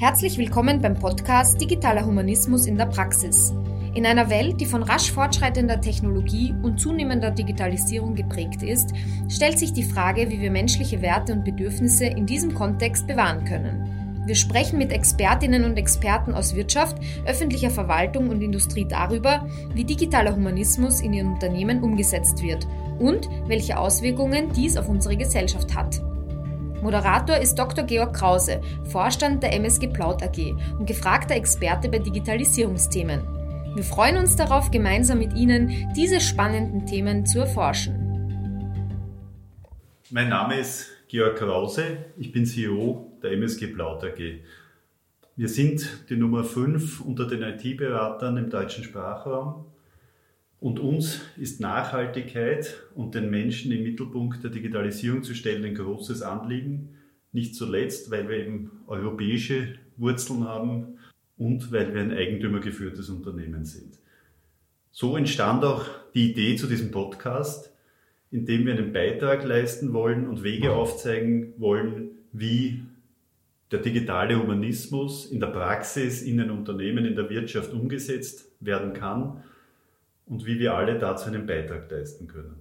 Herzlich willkommen beim Podcast Digitaler Humanismus in der Praxis. In einer Welt, die von rasch fortschreitender Technologie und zunehmender Digitalisierung geprägt ist, stellt sich die Frage, wie wir menschliche Werte und Bedürfnisse in diesem Kontext bewahren können. Wir sprechen mit Expertinnen und Experten aus Wirtschaft, öffentlicher Verwaltung und Industrie darüber, wie digitaler Humanismus in ihren Unternehmen umgesetzt wird und welche Auswirkungen dies auf unsere Gesellschaft hat. Moderator ist Dr. Georg Krause, Vorstand der MSG Plaut AG und gefragter Experte bei Digitalisierungsthemen. Wir freuen uns darauf, gemeinsam mit Ihnen diese spannenden Themen zu erforschen. Mein Name ist Georg Krause, ich bin CEO der MSG Plaut AG. Wir sind die Nummer 5 unter den IT-Beratern im deutschen Sprachraum und uns ist Nachhaltigkeit und den Menschen im Mittelpunkt der Digitalisierung zu stellen ein großes Anliegen. Nicht zuletzt, weil wir eben europäische Wurzeln haben und weil wir ein eigentümergeführtes Unternehmen sind. So entstand auch die Idee zu diesem Podcast, in dem wir einen Beitrag leisten wollen und Wege aufzeigen wollen, wie der digitale Humanismus in der Praxis, in den Unternehmen, in der Wirtschaft umgesetzt werden kann und wie wir alle dazu einen Beitrag leisten können.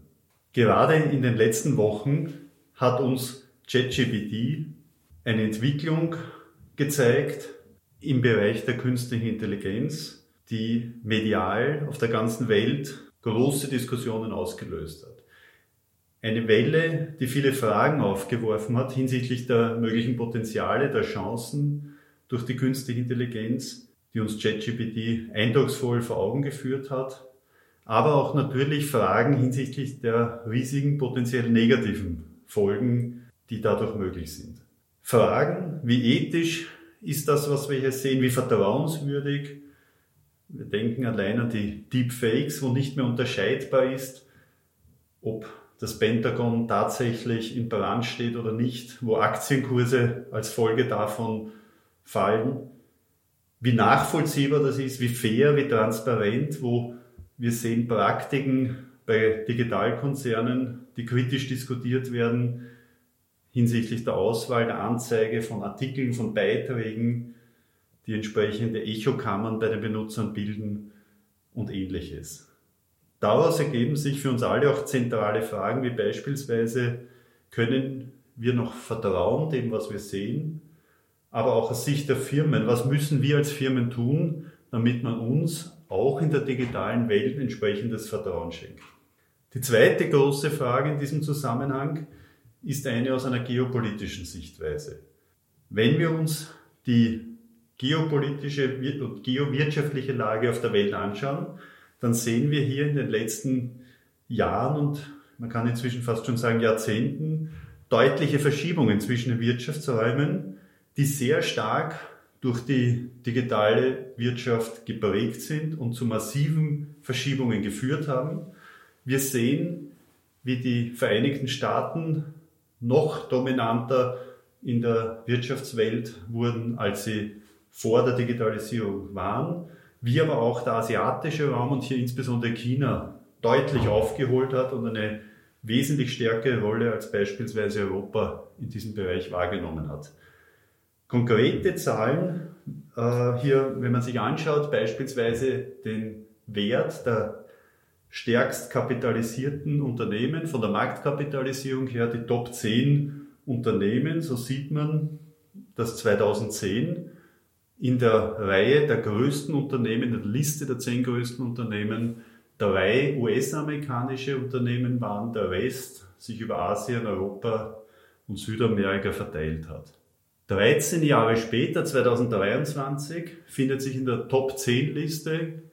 Gerade in den letzten Wochen hat uns ChatGPT eine Entwicklung gezeigt im Bereich der künstlichen Intelligenz, die medial auf der ganzen Welt große Diskussionen ausgelöst hat. Eine Welle, die viele Fragen aufgeworfen hat hinsichtlich der möglichen Potenziale, der Chancen durch die künstliche Intelligenz, die uns ChatGPT eindrucksvoll vor Augen geführt hat aber auch natürlich Fragen hinsichtlich der riesigen potenziell negativen Folgen, die dadurch möglich sind. Fragen, wie ethisch ist das, was wir hier sehen, wie vertrauenswürdig. Wir denken allein an die Deepfakes, wo nicht mehr unterscheidbar ist, ob das Pentagon tatsächlich in Brand steht oder nicht, wo Aktienkurse als Folge davon fallen, wie nachvollziehbar das ist, wie fair, wie transparent, wo wir sehen Praktiken bei Digitalkonzernen, die kritisch diskutiert werden hinsichtlich der Auswahl, der Anzeige von Artikeln, von Beiträgen, die entsprechende Echokammern bei den Benutzern bilden und ähnliches. Daraus ergeben sich für uns alle auch zentrale Fragen, wie beispielsweise, können wir noch vertrauen dem, was wir sehen, aber auch aus Sicht der Firmen, was müssen wir als Firmen tun, damit man uns auch in der digitalen Welt entsprechendes Vertrauen schenkt. Die zweite große Frage in diesem Zusammenhang ist eine aus einer geopolitischen Sichtweise. Wenn wir uns die geopolitische und geowirtschaftliche Lage auf der Welt anschauen, dann sehen wir hier in den letzten Jahren und man kann inzwischen fast schon sagen Jahrzehnten deutliche Verschiebungen zwischen den Wirtschaftsräumen, die sehr stark durch die digitale Wirtschaft geprägt sind und zu massiven Verschiebungen geführt haben. Wir sehen, wie die Vereinigten Staaten noch dominanter in der Wirtschaftswelt wurden, als sie vor der Digitalisierung waren, wie aber auch der asiatische Raum und hier insbesondere China deutlich aufgeholt hat und eine wesentlich stärkere Rolle als beispielsweise Europa in diesem Bereich wahrgenommen hat. Konkrete Zahlen äh, hier, wenn man sich anschaut, beispielsweise den Wert der stärkst kapitalisierten Unternehmen von der Marktkapitalisierung her, die Top 10 Unternehmen, so sieht man, dass 2010 in der Reihe der größten Unternehmen, in der Liste der zehn größten Unternehmen, drei US-amerikanische Unternehmen waren, der Rest sich über Asien, Europa und Südamerika verteilt hat. 13 Jahre später, 2023, findet sich in der Top 10 Liste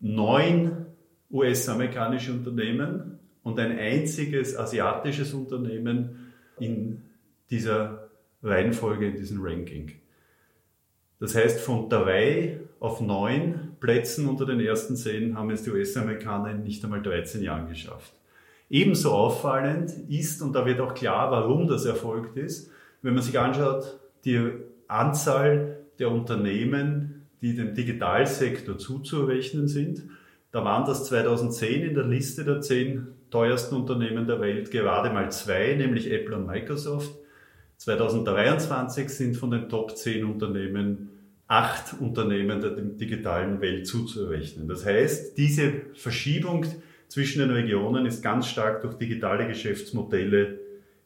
neun US-amerikanische Unternehmen und ein einziges asiatisches Unternehmen in dieser Reihenfolge, in diesem Ranking. Das heißt, von drei auf neun Plätzen unter den ersten zehn haben es die US-Amerikaner in nicht einmal 13 Jahren geschafft. Ebenso auffallend ist, und da wird auch klar, warum das erfolgt ist, wenn man sich anschaut, die Anzahl der Unternehmen, die dem Digitalsektor zuzurechnen sind, da waren das 2010 in der Liste der zehn teuersten Unternehmen der Welt gerade mal zwei, nämlich Apple und Microsoft. 2023 sind von den Top 10 Unternehmen acht Unternehmen der digitalen Welt zuzurechnen. Das heißt, diese Verschiebung zwischen den Regionen ist ganz stark durch digitale Geschäftsmodelle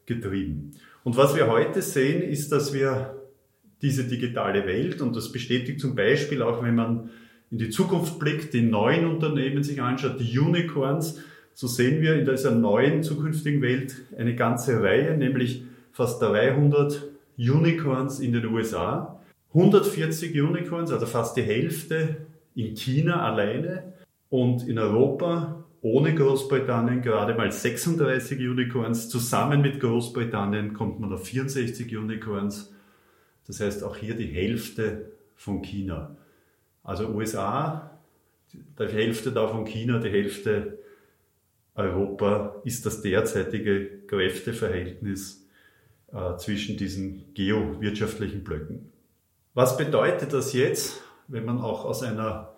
getrieben. Und was wir heute sehen, ist, dass wir diese digitale Welt, und das bestätigt zum Beispiel auch, wenn man in die Zukunft blickt, die neuen Unternehmen sich anschaut, die Unicorns, so sehen wir in dieser neuen zukünftigen Welt eine ganze Reihe, nämlich fast 300 Unicorns in den USA, 140 Unicorns, also fast die Hälfte in China alleine. Und in Europa ohne Großbritannien gerade mal 36 Unicorns. Zusammen mit Großbritannien kommt man auf 64 Unicorns. Das heißt auch hier die Hälfte von China. Also USA, die Hälfte davon China, die Hälfte Europa ist das derzeitige Kräfteverhältnis äh, zwischen diesen geowirtschaftlichen Blöcken. Was bedeutet das jetzt, wenn man auch aus einer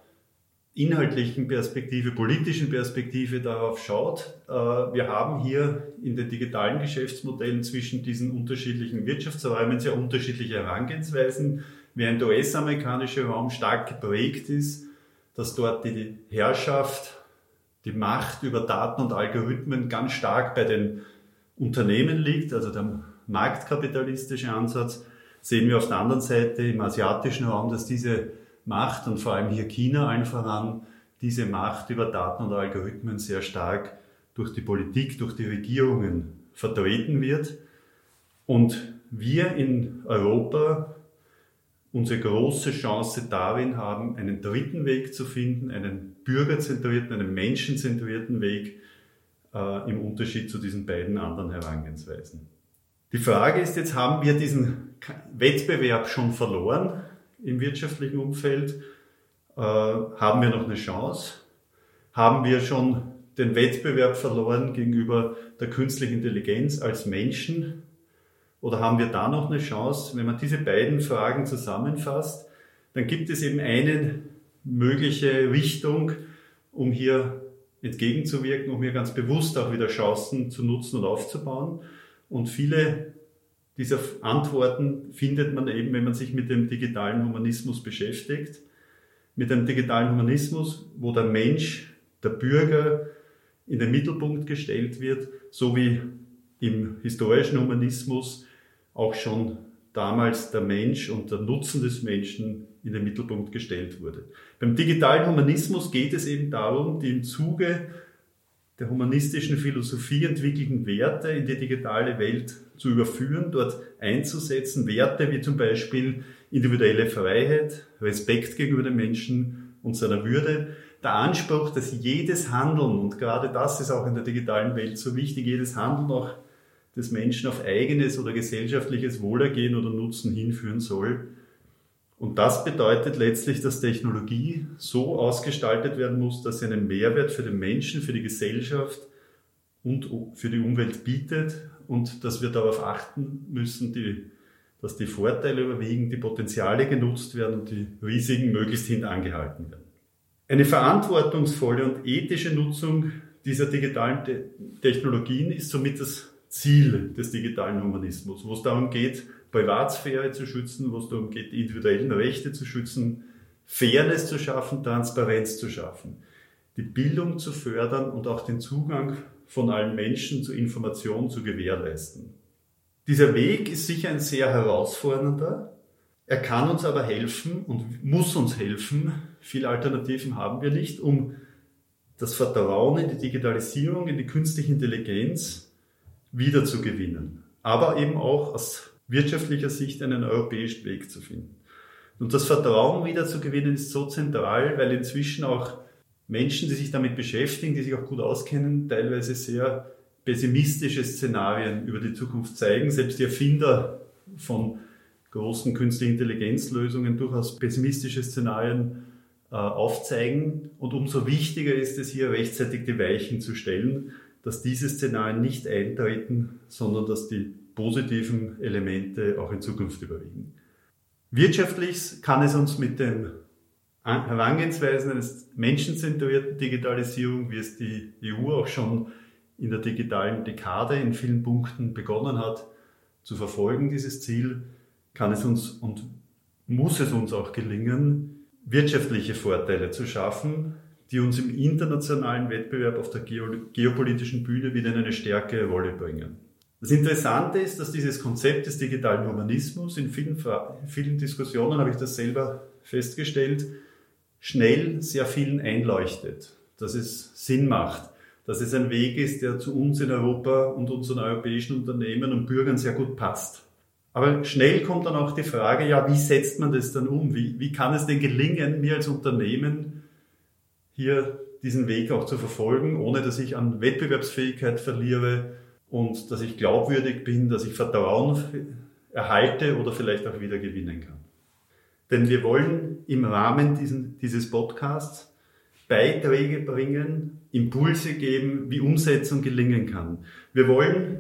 inhaltlichen Perspektive, politischen Perspektive darauf schaut? Äh, wir haben hier in den digitalen Geschäftsmodellen zwischen diesen unterschiedlichen Wirtschaftsräumen sehr unterschiedliche Herangehensweisen. Während der US-amerikanische Raum stark geprägt ist, dass dort die Herrschaft die Macht über Daten und Algorithmen ganz stark bei den Unternehmen liegt, also der marktkapitalistische Ansatz, sehen wir auf der anderen Seite im asiatischen Raum, dass diese Macht und vor allem hier China allen voran, diese Macht über Daten und Algorithmen sehr stark durch die Politik, durch die Regierungen vertreten wird. Und wir in Europa unsere große Chance darin haben, einen dritten Weg zu finden, einen bürgerzentrierten, einen menschenzentrierten Weg äh, im Unterschied zu diesen beiden anderen Herangehensweisen. Die Frage ist jetzt, haben wir diesen Wettbewerb schon verloren im wirtschaftlichen Umfeld? Äh, haben wir noch eine Chance? Haben wir schon den Wettbewerb verloren gegenüber der künstlichen Intelligenz als Menschen? Oder haben wir da noch eine Chance? Wenn man diese beiden Fragen zusammenfasst, dann gibt es eben eine mögliche Richtung, um hier entgegenzuwirken, um hier ganz bewusst auch wieder Chancen zu nutzen und aufzubauen. Und viele dieser Antworten findet man eben, wenn man sich mit dem digitalen Humanismus beschäftigt. Mit dem digitalen Humanismus, wo der Mensch, der Bürger in den Mittelpunkt gestellt wird, so wie im historischen Humanismus auch schon damals der Mensch und der Nutzen des Menschen in den Mittelpunkt gestellt wurde. Beim digitalen Humanismus geht es eben darum, die im Zuge der humanistischen Philosophie entwickelten Werte in die digitale Welt zu überführen, dort einzusetzen, Werte wie zum Beispiel individuelle Freiheit, Respekt gegenüber dem Menschen und seiner Würde, der Anspruch, dass jedes Handeln, und gerade das ist auch in der digitalen Welt so wichtig, jedes Handeln auch des Menschen auf eigenes oder gesellschaftliches Wohlergehen oder Nutzen hinführen soll. Und das bedeutet letztlich, dass Technologie so ausgestaltet werden muss, dass sie einen Mehrwert für den Menschen, für die Gesellschaft und für die Umwelt bietet und dass wir darauf achten müssen, die, dass die Vorteile überwiegen, die Potenziale genutzt werden und die Risiken möglichst hintangehalten werden. Eine verantwortungsvolle und ethische Nutzung dieser digitalen Technologien ist somit das Ziel des digitalen Humanismus, wo es darum geht, Privatsphäre zu schützen, wo es darum geht, die individuellen Rechte zu schützen, Fairness zu schaffen, Transparenz zu schaffen, die Bildung zu fördern und auch den Zugang von allen Menschen zu Informationen zu gewährleisten. Dieser Weg ist sicher ein sehr herausfordernder. Er kann uns aber helfen und muss uns helfen. Viele Alternativen haben wir nicht, um das Vertrauen in die Digitalisierung, in die künstliche Intelligenz wiederzugewinnen, aber eben auch aus wirtschaftlicher Sicht einen europäischen Weg zu finden. Und das Vertrauen wiederzugewinnen ist so zentral, weil inzwischen auch Menschen, die sich damit beschäftigen, die sich auch gut auskennen, teilweise sehr pessimistische Szenarien über die Zukunft zeigen. Selbst die Erfinder von großen künstlichen Intelligenzlösungen durchaus pessimistische Szenarien äh, aufzeigen. Und umso wichtiger ist es hier rechtzeitig die Weichen zu stellen, dass diese Szenarien nicht eintreten, sondern dass die positiven Elemente auch in Zukunft überwiegen. Wirtschaftlich kann es uns mit den Herangehensweisen eines menschenzentrierten Digitalisierung, wie es die EU auch schon in der digitalen Dekade in vielen Punkten begonnen hat, zu verfolgen, dieses Ziel, kann es uns und muss es uns auch gelingen, wirtschaftliche Vorteile zu schaffen, die uns im internationalen Wettbewerb auf der geopolitischen Bühne wieder in eine stärkere Rolle bringen. Das Interessante ist, dass dieses Konzept des digitalen Humanismus in vielen, vielen Diskussionen, habe ich das selber festgestellt, schnell sehr vielen einleuchtet, dass es Sinn macht, dass es ein Weg ist, der zu uns in Europa und unseren europäischen Unternehmen und Bürgern sehr gut passt. Aber schnell kommt dann auch die Frage, ja, wie setzt man das dann um? Wie, wie kann es denn gelingen, mir als Unternehmen hier diesen Weg auch zu verfolgen, ohne dass ich an Wettbewerbsfähigkeit verliere und dass ich glaubwürdig bin, dass ich Vertrauen erhalte oder vielleicht auch wieder gewinnen kann. Denn wir wollen im Rahmen diesen, dieses Podcasts Beiträge bringen, Impulse geben, wie Umsetzung gelingen kann. Wir wollen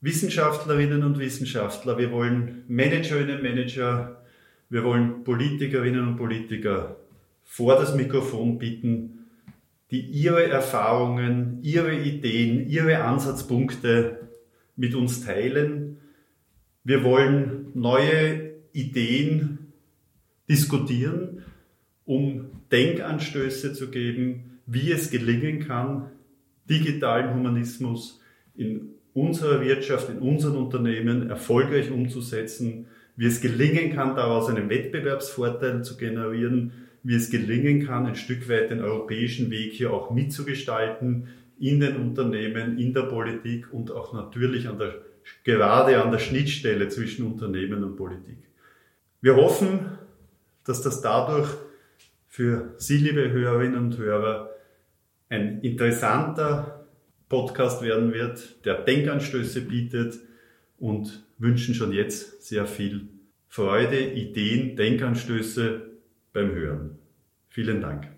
Wissenschaftlerinnen und Wissenschaftler, wir wollen Managerinnen und Manager, wir wollen Politikerinnen und Politiker vor das Mikrofon bitten, die ihre Erfahrungen, ihre Ideen, ihre Ansatzpunkte mit uns teilen. Wir wollen neue Ideen diskutieren, um Denkanstöße zu geben, wie es gelingen kann, digitalen Humanismus in unserer Wirtschaft, in unseren Unternehmen erfolgreich umzusetzen, wie es gelingen kann, daraus einen Wettbewerbsvorteil zu generieren, wie es gelingen kann, ein Stück weit den europäischen Weg hier auch mitzugestalten in den Unternehmen, in der Politik und auch natürlich an der, gerade an der Schnittstelle zwischen Unternehmen und Politik. Wir hoffen, dass das dadurch für Sie, liebe Hörerinnen und Hörer, ein interessanter Podcast werden wird, der Denkanstöße bietet und wünschen schon jetzt sehr viel Freude, Ideen, Denkanstöße beim Hören. Vielen Dank.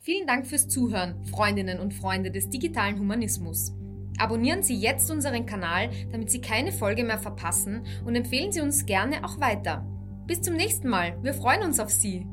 Vielen Dank fürs Zuhören, Freundinnen und Freunde des digitalen Humanismus. Abonnieren Sie jetzt unseren Kanal, damit Sie keine Folge mehr verpassen und empfehlen Sie uns gerne auch weiter. Bis zum nächsten Mal. Wir freuen uns auf Sie.